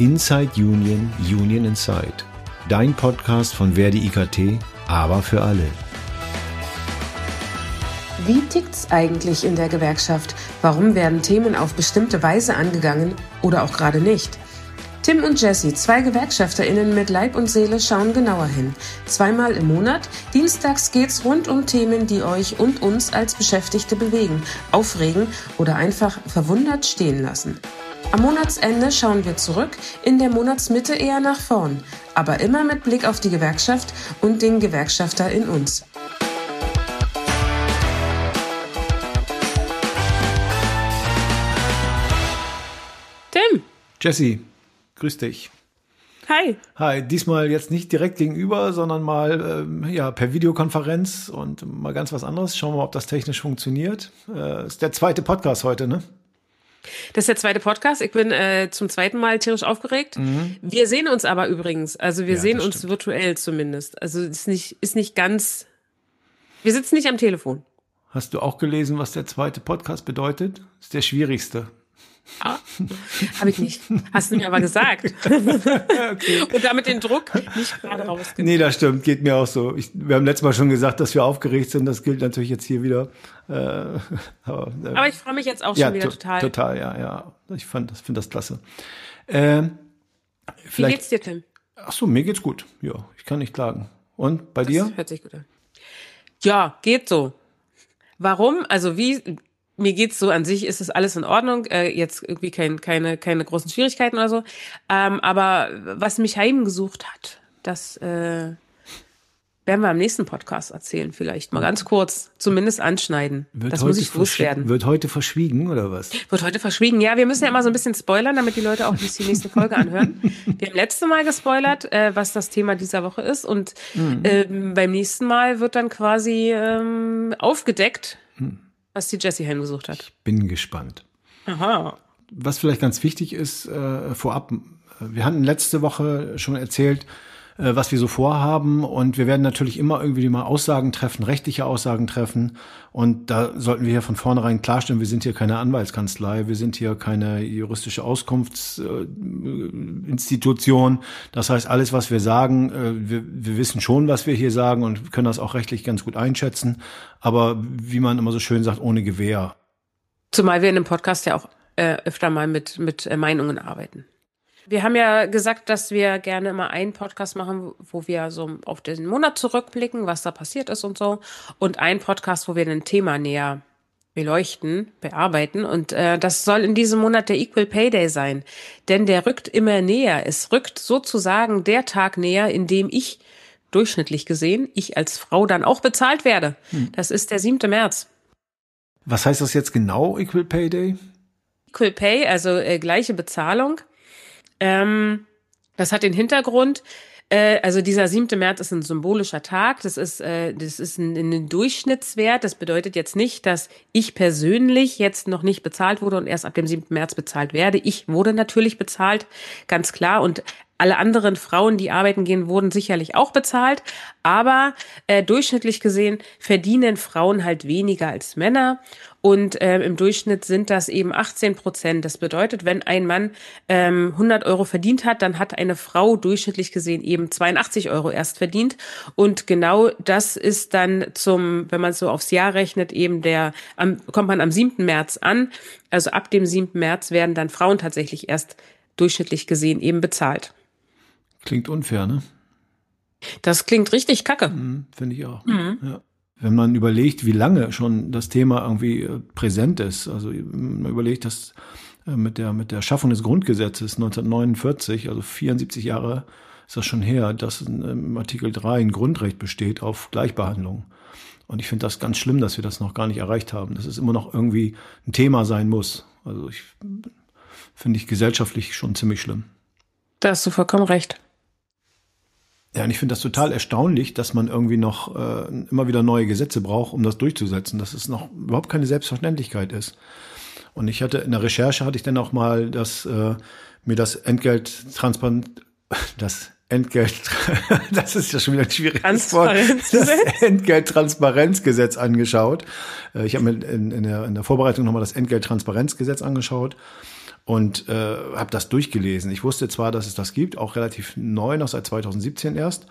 Inside Union, Union Inside. Dein Podcast von Verdi IKT, aber für alle. Wie tickt's eigentlich in der Gewerkschaft? Warum werden Themen auf bestimmte Weise angegangen oder auch gerade nicht? Tim und Jesse, zwei GewerkschafterInnen mit Leib und Seele, schauen genauer hin. Zweimal im Monat. Dienstags geht's rund um Themen, die euch und uns als Beschäftigte bewegen, aufregen oder einfach verwundert stehen lassen. Am Monatsende schauen wir zurück, in der Monatsmitte eher nach vorn, aber immer mit Blick auf die Gewerkschaft und den Gewerkschafter in uns. Tim. Jesse, grüß dich. Hi. Hi, diesmal jetzt nicht direkt gegenüber, sondern mal ähm, ja, per Videokonferenz und mal ganz was anderes. Schauen wir mal, ob das technisch funktioniert. Äh, ist der zweite Podcast heute, ne? Das ist der zweite Podcast. Ich bin äh, zum zweiten Mal tierisch aufgeregt. Mhm. Wir sehen uns aber übrigens. Also wir ja, sehen uns stimmt. virtuell zumindest. Also ist nicht, ist nicht ganz. Wir sitzen nicht am Telefon. Hast du auch gelesen, was der zweite Podcast bedeutet? Ist der schwierigste. Ah, Habe ich nicht. Hast du mir aber gesagt. okay. Und damit den Druck nicht gerade rausgenommen. Nee, das stimmt. Geht mir auch so. Ich, wir haben letztes Mal schon gesagt, dass wir aufgeregt sind. Das gilt natürlich jetzt hier wieder. Äh, aber, äh, aber, ich freue mich jetzt auch schon ja, wieder total. Total, ja, ja. Ich finde das klasse. Ähm, Wie geht's dir, Tim? Ach so, mir geht's gut. Ja, ich kann nicht klagen. Und bei das dir? Hört sich gut an. Ja, geht so. Warum? Also wie mir geht's so an sich, ist es alles in Ordnung. Äh, jetzt irgendwie kein, keine, keine großen Schwierigkeiten oder so. Ähm, aber was mich heimgesucht hat, das äh, werden wir am nächsten Podcast erzählen, vielleicht mal ganz kurz, zumindest anschneiden. Wird das muss ich loswerden. Wird heute verschwiegen oder was? Wird heute verschwiegen. Ja, wir müssen ja immer so ein bisschen spoilern, damit die Leute auch bis die nächste Folge anhören. Wir haben letzte Mal gespoilert, äh, was das Thema dieser Woche ist und mhm. ähm, beim nächsten Mal wird dann quasi ähm, aufgedeckt. Mhm was die Jessie heimgesucht hat. Ich bin gespannt. Aha. Was vielleicht ganz wichtig ist, äh, vorab, wir hatten letzte Woche schon erzählt, äh, was wir so vorhaben. Und wir werden natürlich immer irgendwie mal Aussagen treffen, rechtliche Aussagen treffen. Und da sollten wir hier von vornherein klarstellen, wir sind hier keine Anwaltskanzlei, wir sind hier keine juristische Auskunftsinstitution. Das heißt, alles, was wir sagen, äh, wir, wir wissen schon, was wir hier sagen und können das auch rechtlich ganz gut einschätzen. Aber wie man immer so schön sagt, ohne Gewehr. Zumal wir in dem Podcast ja auch äh, öfter mal mit, mit Meinungen arbeiten. Wir haben ja gesagt, dass wir gerne immer einen Podcast machen, wo wir so auf den Monat zurückblicken, was da passiert ist und so. Und einen Podcast, wo wir ein Thema näher beleuchten, bearbeiten. Und äh, das soll in diesem Monat der Equal Pay Day sein. Denn der rückt immer näher. Es rückt sozusagen der Tag näher, in dem ich durchschnittlich gesehen, ich als Frau dann auch bezahlt werde. Hm. Das ist der 7. März. Was heißt das jetzt genau, Equal Pay Day? Equal Pay, also äh, gleiche Bezahlung. Ähm, das hat den Hintergrund, äh, also dieser 7. März ist ein symbolischer Tag. Das ist, äh, das ist ein, ein Durchschnittswert. Das bedeutet jetzt nicht, dass ich persönlich jetzt noch nicht bezahlt wurde und erst ab dem 7. März bezahlt werde. Ich wurde natürlich bezahlt, ganz klar. Und alle anderen Frauen, die arbeiten gehen, wurden sicherlich auch bezahlt, aber äh, durchschnittlich gesehen verdienen Frauen halt weniger als Männer und äh, im Durchschnitt sind das eben 18 Prozent. Das bedeutet, wenn ein Mann ähm, 100 Euro verdient hat, dann hat eine Frau durchschnittlich gesehen eben 82 Euro erst verdient und genau das ist dann zum, wenn man so aufs Jahr rechnet, eben der, am, kommt man am 7. März an. Also ab dem 7. März werden dann Frauen tatsächlich erst durchschnittlich gesehen eben bezahlt. Klingt unfair, ne? Das klingt richtig kacke. Mhm, Finde ich auch. Mhm. Ja. Wenn man überlegt, wie lange schon das Thema irgendwie äh, präsent ist, also man überlegt, dass äh, mit der, mit der Schaffung des Grundgesetzes 1949, also 74 Jahre ist das schon her, dass im Artikel 3 ein Grundrecht besteht auf Gleichbehandlung. Und ich finde das ganz schlimm, dass wir das noch gar nicht erreicht haben, dass es immer noch irgendwie ein Thema sein muss. Also ich finde ich gesellschaftlich schon ziemlich schlimm. Da hast du vollkommen recht. Ja, und ich finde das total erstaunlich, dass man irgendwie noch äh, immer wieder neue Gesetze braucht, um das durchzusetzen, dass es noch überhaupt keine Selbstverständlichkeit ist. Und ich hatte in der Recherche hatte ich dann auch mal das äh, mir das Entgelt transparent das Entgelt das ist ja schon wieder ein schwieriges Wort das Entgelttransparenzgesetz angeschaut. Äh, ich habe mir in, in, der, in der Vorbereitung nochmal das Entgelttransparenzgesetz angeschaut und äh, habe das durchgelesen. Ich wusste zwar, dass es das gibt, auch relativ neu, noch seit 2017 erst.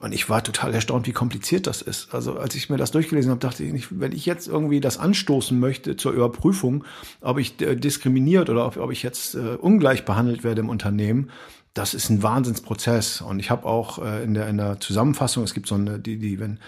Und ich war total erstaunt, wie kompliziert das ist. Also als ich mir das durchgelesen habe, dachte ich, wenn ich jetzt irgendwie das anstoßen möchte zur Überprüfung, ob ich äh, diskriminiert oder ob, ob ich jetzt äh, ungleich behandelt werde im Unternehmen, das ist ein Wahnsinnsprozess. Und ich habe auch äh, in, der, in der Zusammenfassung, es gibt so eine, die, die, wenn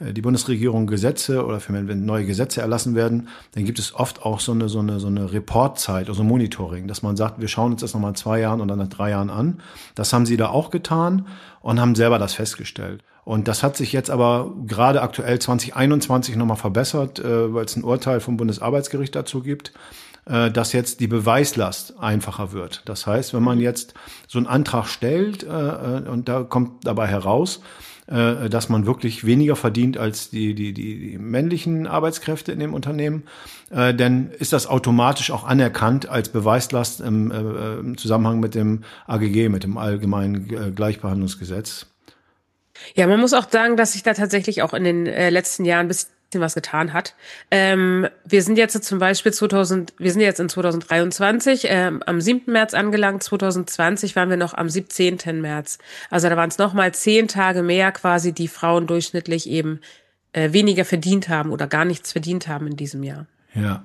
äh, die Bundesregierung Gesetze oder für, wenn neue Gesetze erlassen werden, dann gibt es oft auch so eine, so eine, so eine Reportzeit, also Monitoring, dass man sagt, wir schauen uns das nochmal zwei Jahren oder nach drei Jahren an. Das haben sie da auch getan und haben selber das festgestellt. Und das hat sich jetzt aber gerade aktuell 2021 nochmal verbessert, äh, weil es ein Urteil vom Bundesarbeitsgericht dazu gibt äh, dass jetzt die Beweislast einfacher wird. Das heißt, wenn man jetzt so einen Antrag stellt äh, und da kommt dabei heraus, äh, dass man wirklich weniger verdient als die, die, die, die männlichen Arbeitskräfte in dem Unternehmen, äh, dann ist das automatisch auch anerkannt als Beweislast im, äh, im Zusammenhang mit dem AGG, mit dem Allgemeinen äh, Gleichbehandlungsgesetz. Ja, man muss auch sagen, dass sich da tatsächlich auch in den äh, letzten Jahren bis was getan hat. Ähm, wir sind jetzt zum Beispiel 2000, wir sind jetzt in 2023 ähm, am 7. März angelangt. 2020 waren wir noch am 17. März. Also da waren es nochmal zehn Tage mehr quasi, die Frauen durchschnittlich eben äh, weniger verdient haben oder gar nichts verdient haben in diesem Jahr. Ja.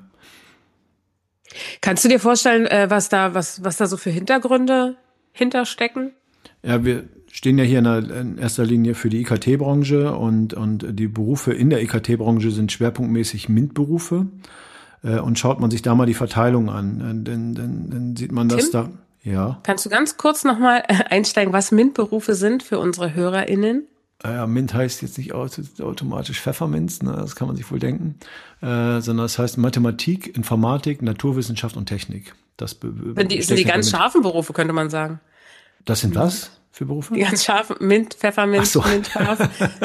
Kannst du dir vorstellen, äh, was da, was, was da so für Hintergründe hinterstecken? Ja, wir stehen ja hier in, der, in erster Linie für die IKT-Branche und, und die Berufe in der IKT-Branche sind schwerpunktmäßig MINT-Berufe. Äh, und schaut man sich da mal die Verteilung an, dann, dann, dann sieht man, dass da. Ja. Kannst du ganz kurz nochmal äh, einsteigen, was MINT-Berufe sind für unsere HörerInnen? Ja, Mint heißt jetzt nicht automatisch Pfefferminz, ne, das kann man sich wohl denken, äh, sondern es heißt Mathematik, Informatik, Naturwissenschaft und Technik. Das sind die, sind die ganz scharfen Berufe, könnte man sagen. Das sind was? für Berufe? Die ganz scharfen, Mint, Pfefferminz, so. Mint, scharf,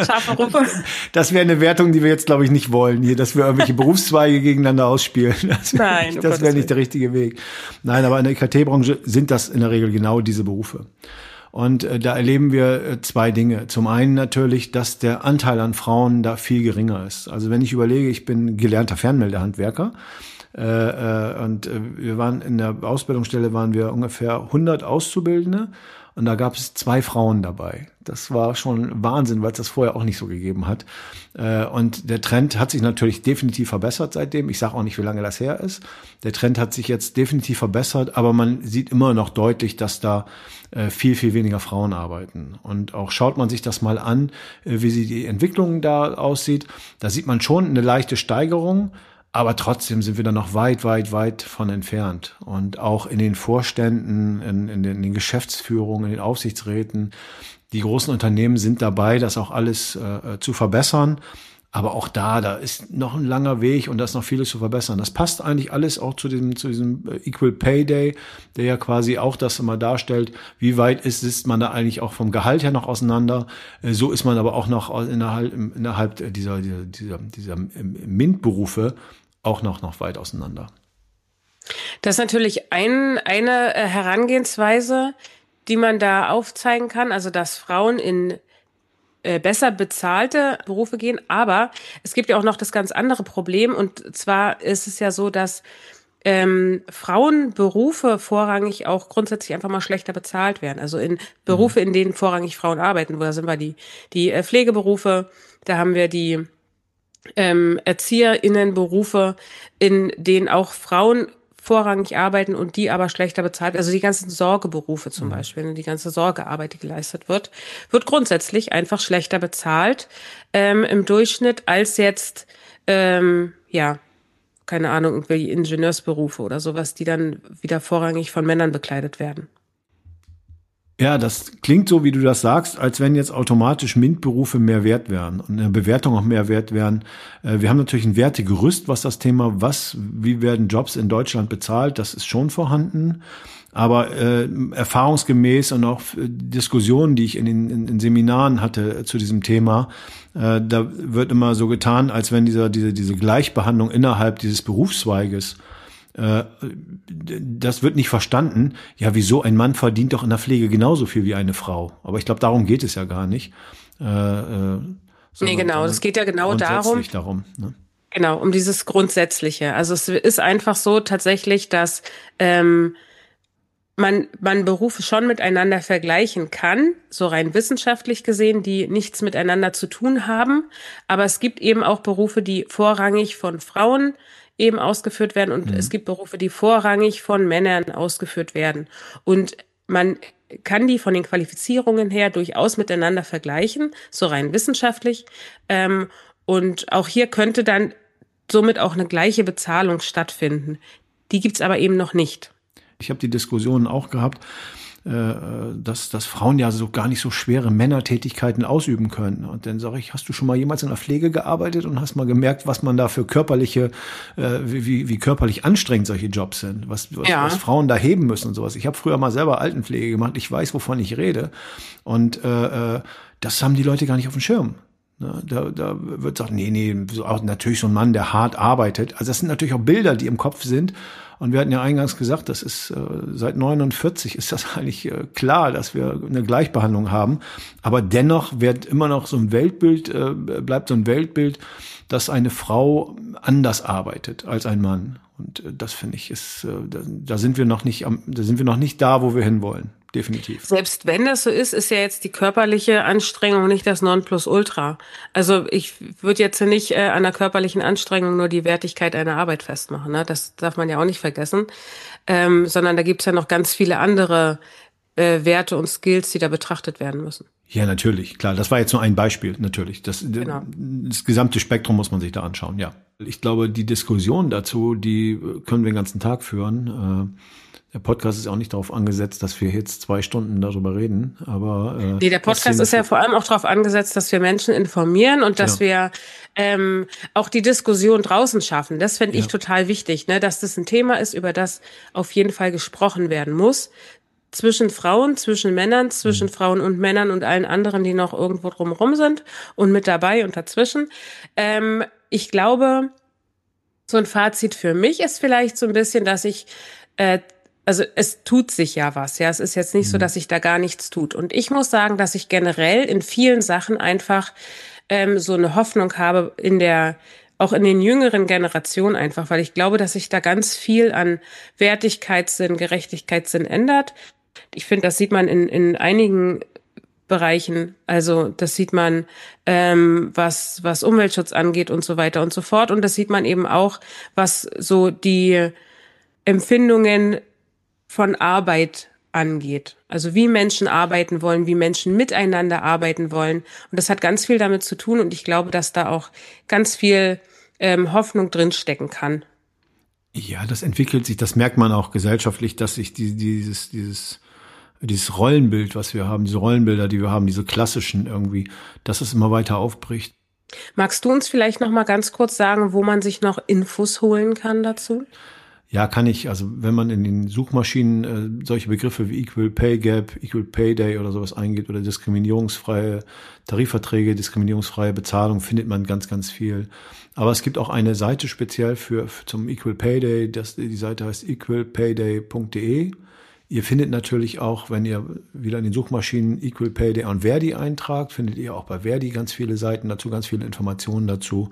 scharfe Berufe. Das wäre eine Wertung, die wir jetzt, glaube ich, nicht wollen hier, dass wir irgendwelche Berufszweige gegeneinander ausspielen. Das wär Nein, nicht, das wäre nicht der richtige Weg. Nein, aber in der IKT-Branche sind das in der Regel genau diese Berufe. Und äh, da erleben wir äh, zwei Dinge. Zum einen natürlich, dass der Anteil an Frauen da viel geringer ist. Also wenn ich überlege, ich bin gelernter Fernmeldehandwerker, äh, äh, und äh, wir waren in der Ausbildungsstelle waren wir ungefähr 100 Auszubildende und da gab es zwei Frauen dabei. Das war schon Wahnsinn, weil es das vorher auch nicht so gegeben hat. Äh, und der Trend hat sich natürlich definitiv verbessert seitdem. Ich sage auch nicht, wie lange das her ist. Der Trend hat sich jetzt definitiv verbessert, aber man sieht immer noch deutlich, dass da viel, viel weniger Frauen arbeiten. Und auch schaut man sich das mal an, wie sie die Entwicklung da aussieht, da sieht man schon eine leichte Steigerung. Aber trotzdem sind wir da noch weit, weit, weit von entfernt. Und auch in den Vorständen, in, in, den, in den Geschäftsführungen, in den Aufsichtsräten, die großen Unternehmen sind dabei, das auch alles äh, zu verbessern. Aber auch da, da ist noch ein langer Weg und da ist noch vieles zu verbessern. Das passt eigentlich alles auch zu diesem, zu diesem äh, Equal Pay Day, der ja quasi auch das immer darstellt, wie weit ist, ist man da eigentlich auch vom Gehalt her noch auseinander. Äh, so ist man aber auch noch innerhalb, innerhalb dieser, dieser, dieser, dieser MINT-Berufe auch noch, noch weit auseinander. Das ist natürlich ein, eine äh, Herangehensweise, die man da aufzeigen kann, also dass Frauen in äh, besser bezahlte Berufe gehen. Aber es gibt ja auch noch das ganz andere Problem. Und zwar ist es ja so, dass ähm, Frauenberufe vorrangig auch grundsätzlich einfach mal schlechter bezahlt werden. Also in Berufe, in denen vorrangig Frauen arbeiten, wo da sind wir die, die äh, Pflegeberufe, da haben wir die ähm, ErzieherInnenberufe, in denen auch Frauen vorrangig arbeiten und die aber schlechter bezahlt. Also die ganzen Sorgeberufe zum mhm. Beispiel, die ganze Sorgearbeit, die geleistet wird, wird grundsätzlich einfach schlechter bezahlt ähm, im Durchschnitt als jetzt, ähm, ja, keine Ahnung, irgendwie Ingenieursberufe oder sowas, die dann wieder vorrangig von Männern bekleidet werden. Ja, das klingt so, wie du das sagst, als wenn jetzt automatisch MINT-Berufe mehr wert wären und eine Bewertung auch mehr wert wären. Äh, wir haben natürlich ein Wertegerüst, was das Thema, was, wie werden Jobs in Deutschland bezahlt, das ist schon vorhanden. Aber äh, erfahrungsgemäß und auch Diskussionen, die ich in den in, in Seminaren hatte zu diesem Thema, äh, da wird immer so getan, als wenn dieser, diese, diese Gleichbehandlung innerhalb dieses Berufszweiges äh, das wird nicht verstanden. Ja, wieso? Ein Mann verdient doch in der Pflege genauso viel wie eine Frau. Aber ich glaube, darum geht es ja gar nicht. Äh, äh, nee, genau. Es geht ja genau darum. darum ne? Genau, um dieses Grundsätzliche. Also es ist einfach so tatsächlich, dass ähm, man, man Berufe schon miteinander vergleichen kann, so rein wissenschaftlich gesehen, die nichts miteinander zu tun haben. Aber es gibt eben auch Berufe, die vorrangig von Frauen eben ausgeführt werden und mhm. es gibt Berufe, die vorrangig von Männern ausgeführt werden. Und man kann die von den Qualifizierungen her durchaus miteinander vergleichen, so rein wissenschaftlich. Ähm, und auch hier könnte dann somit auch eine gleiche Bezahlung stattfinden. Die gibt's aber eben noch nicht. Ich habe die Diskussionen auch gehabt, dass, dass Frauen ja so gar nicht so schwere Männertätigkeiten ausüben können. Und dann sage ich, hast du schon mal jemals in der Pflege gearbeitet und hast mal gemerkt, was man da für körperliche, äh, wie, wie körperlich anstrengend solche Jobs sind, was, was, ja. was Frauen da heben müssen und sowas. Ich habe früher mal selber Altenpflege gemacht, ich weiß, wovon ich rede. Und äh, äh das haben die Leute gar nicht auf dem Schirm. Ne, da, da wird gesagt, nee, nee, so auch natürlich so ein Mann, der hart arbeitet. Also das sind natürlich auch Bilder, die im Kopf sind. Und wir hatten ja eingangs gesagt, das ist äh, seit 49 ist das eigentlich äh, klar, dass wir eine Gleichbehandlung haben. Aber dennoch wird immer noch so ein Weltbild, äh, bleibt so ein Weltbild, dass eine Frau anders arbeitet als ein Mann. Und das finde ich ist, da sind wir noch nicht am, da sind wir noch nicht da, wo wir hinwollen definitiv. Selbst wenn das so ist, ist ja jetzt die körperliche Anstrengung nicht das Nonplusultra. Also ich würde jetzt nicht äh, an der körperlichen Anstrengung nur die Wertigkeit einer Arbeit festmachen. Ne? Das darf man ja auch nicht vergessen. Ähm, sondern da gibt's ja noch ganz viele andere äh, Werte und Skills, die da betrachtet werden müssen. Ja, natürlich, klar. Das war jetzt nur ein Beispiel, natürlich. Das, genau. das gesamte Spektrum muss man sich da anschauen, ja. Ich glaube, die Diskussion dazu, die können wir den ganzen Tag führen. Äh, der Podcast ist auch nicht darauf angesetzt, dass wir jetzt zwei Stunden darüber reden, aber äh, nee, der Podcast ist ja vor allem auch darauf angesetzt, dass wir Menschen informieren und dass genau. wir ähm, auch die Diskussion draußen schaffen. Das finde ja. ich total wichtig, ne, dass das ein Thema ist, über das auf jeden Fall gesprochen werden muss zwischen Frauen, zwischen Männern, zwischen mhm. Frauen und Männern und allen anderen, die noch irgendwo drumherum sind und mit dabei und dazwischen. Ähm, ich glaube, so ein Fazit für mich ist vielleicht so ein bisschen, dass ich äh, also es tut sich ja was, ja. Es ist jetzt nicht so, mhm. dass sich da gar nichts tut. Und ich muss sagen, dass ich generell in vielen Sachen einfach ähm, so eine Hoffnung habe in der auch in den jüngeren Generationen einfach, weil ich glaube, dass sich da ganz viel an Wertigkeitssinn, Gerechtigkeitssinn ändert. Ich finde, das sieht man in, in einigen Bereichen. Also das sieht man, ähm, was, was Umweltschutz angeht und so weiter und so fort. Und das sieht man eben auch, was so die Empfindungen von Arbeit angeht. Also wie Menschen arbeiten wollen, wie Menschen miteinander arbeiten wollen. Und das hat ganz viel damit zu tun und ich glaube, dass da auch ganz viel ähm, Hoffnung drinstecken kann. Ja, das entwickelt sich, das merkt man auch gesellschaftlich, dass sich die, dieses, dieses, dieses Rollenbild, was wir haben, diese Rollenbilder, die wir haben, diese klassischen irgendwie, dass es immer weiter aufbricht. Magst du uns vielleicht noch mal ganz kurz sagen, wo man sich noch Infos holen kann dazu? Ja, kann ich. Also wenn man in den Suchmaschinen äh, solche Begriffe wie Equal Pay Gap, Equal Pay Day oder sowas eingeht oder diskriminierungsfreie Tarifverträge, diskriminierungsfreie Bezahlung, findet man ganz, ganz viel. Aber es gibt auch eine Seite speziell für, für zum Equal Pay Day. Das, die Seite heißt equalpayday.de. Ihr findet natürlich auch, wenn ihr wieder in den Suchmaschinen Equal Pay Day und Verdi eintragt, findet ihr auch bei Verdi ganz viele Seiten dazu, ganz viele Informationen dazu.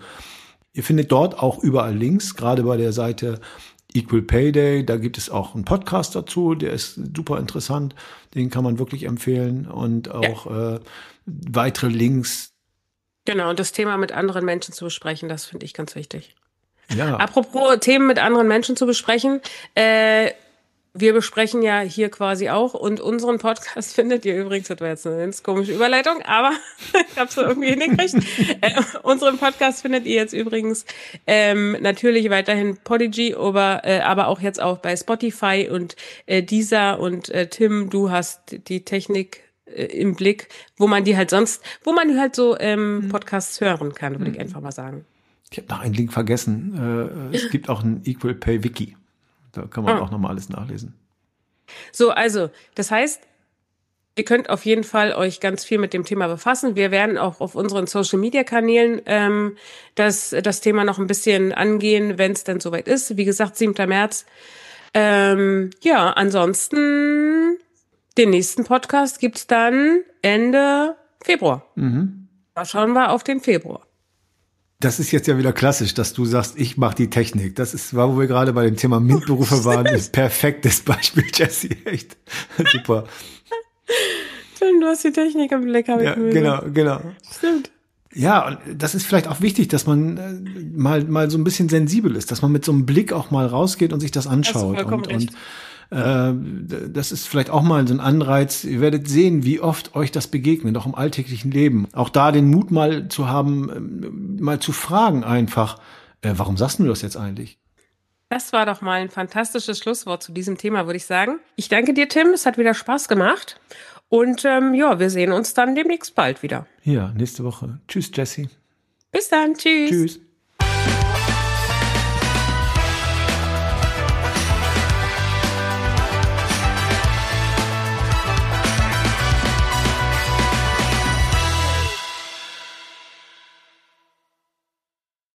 Ihr findet dort auch überall Links, gerade bei der Seite Equal Pay Day, da gibt es auch einen Podcast dazu, der ist super interessant, den kann man wirklich empfehlen und auch ja. äh, weitere Links. Genau, und das Thema mit anderen Menschen zu besprechen, das finde ich ganz wichtig. Ja. Apropos Themen mit anderen Menschen zu besprechen, äh, wir besprechen ja hier quasi auch und unseren Podcast findet ihr übrigens, das war jetzt eine ganz komische Überleitung, aber ich habe es irgendwie hingekriegt. äh, unseren Podcast findet ihr jetzt übrigens ähm, natürlich weiterhin Podigy, aber, äh, aber auch jetzt auch bei Spotify und äh, dieser und äh, Tim, du hast die Technik äh, im Blick, wo man die halt sonst, wo man halt so ähm, mhm. Podcasts hören kann, würde ich mhm. einfach mal sagen. Ich habe noch einen Link vergessen. Äh, es gibt auch ein Equal Pay Wiki. Da kann man ah. auch nochmal alles nachlesen. So, also, das heißt, ihr könnt auf jeden Fall euch ganz viel mit dem Thema befassen. Wir werden auch auf unseren Social Media Kanälen ähm, das, das Thema noch ein bisschen angehen, wenn es denn soweit ist. Wie gesagt, 7. März. Ähm, ja, ansonsten den nächsten Podcast gibt's dann Ende Februar. Mhm. Da schauen wir auf den Februar. Das ist jetzt ja wieder klassisch, dass du sagst, ich mache die Technik. Das ist, war, wo wir gerade bei dem Thema MINT-Berufe waren, ein perfektes Beispiel, Jesse. Echt super. Stimmt, du hast die Technik im Blick, habe ja, ich Genau, genau. Stimmt. Ja, und das ist vielleicht auch wichtig, dass man äh, mal, mal so ein bisschen sensibel ist, dass man mit so einem Blick auch mal rausgeht und sich das anschaut. Und, und äh, das ist vielleicht auch mal so ein Anreiz. Ihr werdet sehen, wie oft euch das begegnet, auch im alltäglichen Leben. Auch da den Mut mal zu haben, ähm, mal zu fragen einfach, äh, warum sagst du das jetzt eigentlich? Das war doch mal ein fantastisches Schlusswort zu diesem Thema, würde ich sagen. Ich danke dir, Tim. Es hat wieder Spaß gemacht. Und ähm, ja, wir sehen uns dann demnächst bald wieder. Ja, nächste Woche. Tschüss, Jesse. Bis dann. Tschüss. Tschüss.